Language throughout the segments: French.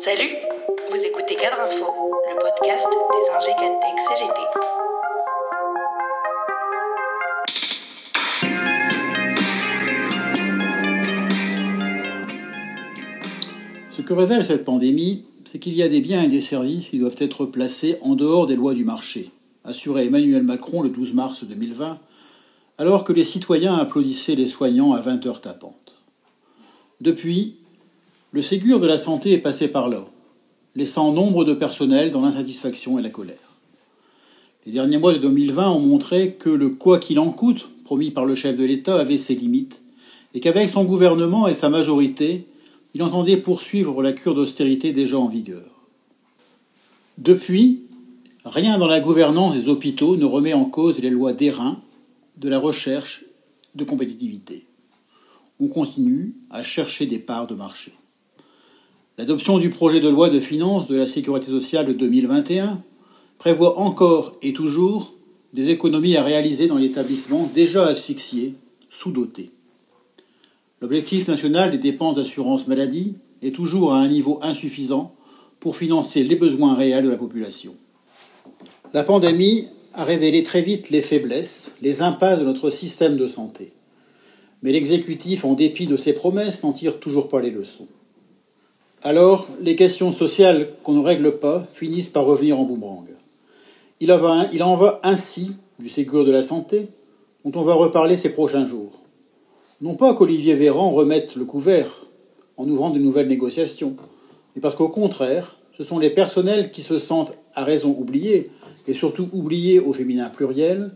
Salut, vous écoutez Cadre Info, le podcast des ingé CGT. Ce que révèle cette pandémie, c'est qu'il y a des biens et des services qui doivent être placés en dehors des lois du marché, assurait Emmanuel Macron le 12 mars 2020, alors que les citoyens applaudissaient les soignants à 20 heures tapantes. Depuis, le Ségur de la santé est passé par là, laissant nombre de personnels dans l'insatisfaction et la colère. Les derniers mois de 2020 ont montré que le quoi qu'il en coûte, promis par le chef de l'État, avait ses limites, et qu'avec son gouvernement et sa majorité, il entendait poursuivre la cure d'austérité déjà en vigueur. Depuis, rien dans la gouvernance des hôpitaux ne remet en cause les lois d'airain, de la recherche, de compétitivité. On continue à chercher des parts de marché. L'adoption du projet de loi de finances de la sécurité sociale de 2021 prévoit encore et toujours des économies à réaliser dans l'établissement déjà asphyxié, sous-doté. L'objectif national des dépenses d'assurance maladie est toujours à un niveau insuffisant pour financer les besoins réels de la population. La pandémie a révélé très vite les faiblesses, les impasses de notre système de santé. Mais l'exécutif, en dépit de ses promesses, n'en tire toujours pas les leçons. Alors, les questions sociales qu'on ne règle pas finissent par revenir en boomerang. Il en va, ainsi du Ségur de la santé, dont on va reparler ces prochains jours. Non pas qu'Olivier Véran remette le couvert en ouvrant de nouvelles négociations, mais parce qu'au contraire, ce sont les personnels qui se sentent à raison oubliés, et surtout oubliés au féminin pluriel,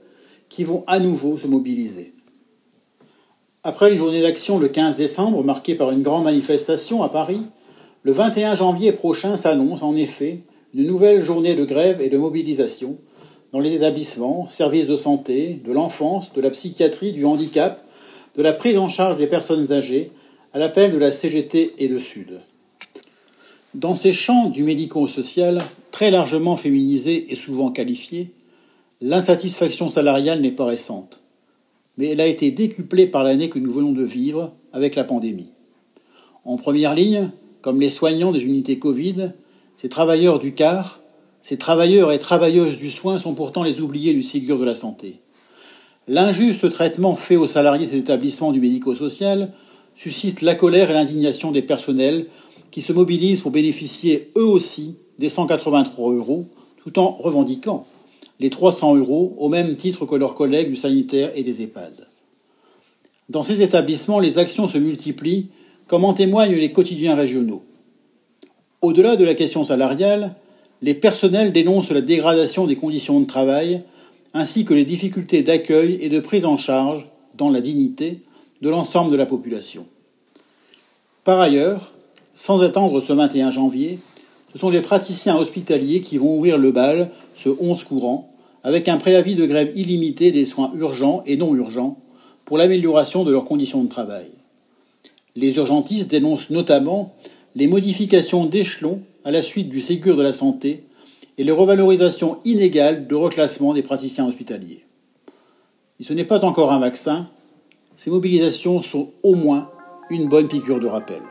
qui vont à nouveau se mobiliser. Après une journée d'action le 15 décembre, marquée par une grande manifestation à Paris, le 21 janvier prochain s'annonce en effet une nouvelle journée de grève et de mobilisation dans les établissements, services de santé, de l'enfance, de la psychiatrie, du handicap, de la prise en charge des personnes âgées, à l'appel de la CGT et de Sud. Dans ces champs du médico-social, très largement féminisés et souvent qualifiés, l'insatisfaction salariale n'est pas récente, mais elle a été décuplée par l'année que nous venons de vivre avec la pandémie. En première ligne, comme les soignants des unités Covid, ces travailleurs du quart, ces travailleurs et travailleuses du soin sont pourtant les oubliés du Ségur de la santé. L'injuste traitement fait aux salariés des établissements du médico-social suscite la colère et l'indignation des personnels qui se mobilisent pour bénéficier eux aussi des 183 euros, tout en revendiquant les 300 euros au même titre que leurs collègues du sanitaire et des EHPAD. Dans ces établissements, les actions se multiplient, comme en témoignent les quotidiens régionaux? Au-delà de la question salariale, les personnels dénoncent la dégradation des conditions de travail ainsi que les difficultés d'accueil et de prise en charge, dans la dignité, de l'ensemble de la population. Par ailleurs, sans attendre ce 21 janvier, ce sont les praticiens hospitaliers qui vont ouvrir le bal ce 11 courant, avec un préavis de grève illimité des soins urgents et non urgents pour l'amélioration de leurs conditions de travail. Les urgentistes dénoncent notamment les modifications d'échelon à la suite du Ségur de la santé et les revalorisations inégales de reclassement des praticiens hospitaliers. Si ce n'est pas encore un vaccin, ces mobilisations sont au moins une bonne piqûre de rappel.